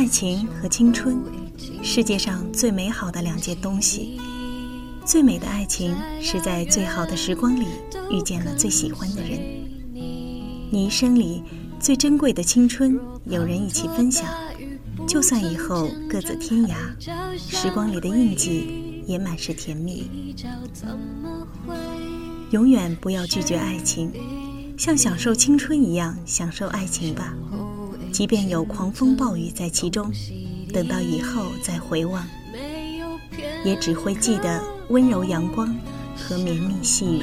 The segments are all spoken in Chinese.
爱情和青春，世界上最美好的两件东西。最美的爱情是在最好的时光里遇见了最喜欢的人。你一生里最珍贵的青春，有人一起分享。就算以后各自天涯，时光里的印记也满是甜蜜。永远不要拒绝爱情，像享受青春一样享受爱情吧。即便有狂风暴雨在其中，等到以后再回望，也只会记得温柔阳光和绵密细雨。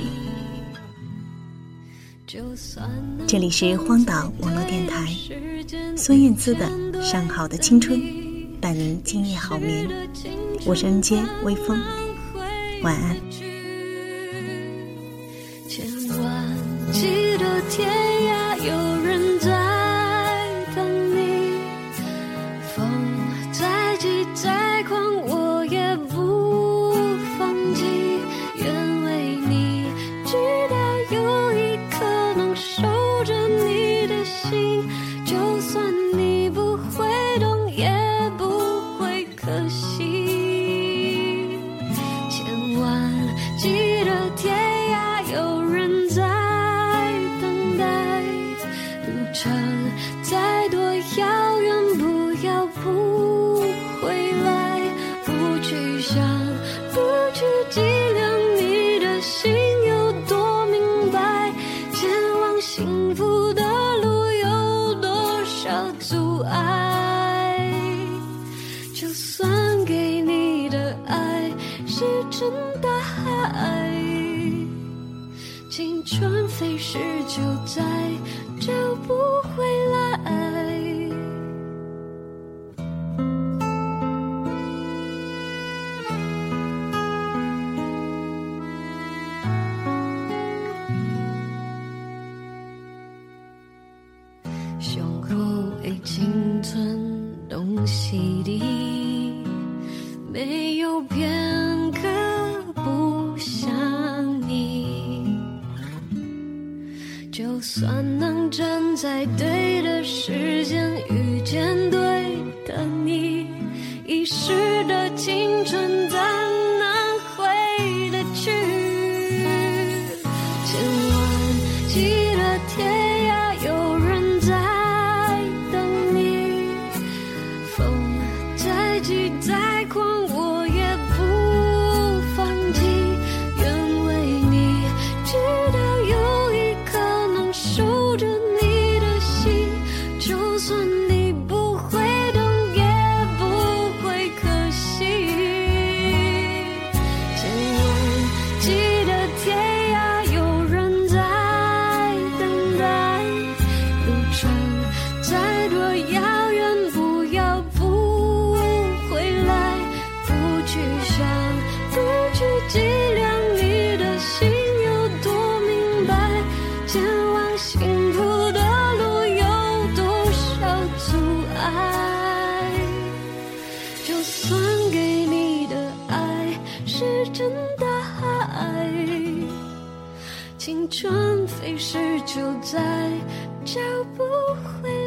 这里是荒岛网络电台，孙燕姿的《上好的青春》，伴您今夜好眠。我是恩杰微风，晚安。也不会可惜千万记得天涯有人在等待路程再多遥远不要不回来不去想不去计量你的心有多明白前往幸福的真的爱。青春飞逝就再找不回来。胸口已经存东西的，没有变就算能站在对的时间遇见对的你，一时的青春怎能回得去？千万记得天涯有人在等你，风再急再狂我住着你的心，就算你不会懂，也不会可惜。千万记得天涯有人在等待，路程再多遥远，不要不回来，不去想，不去记。春飞逝就再找不回。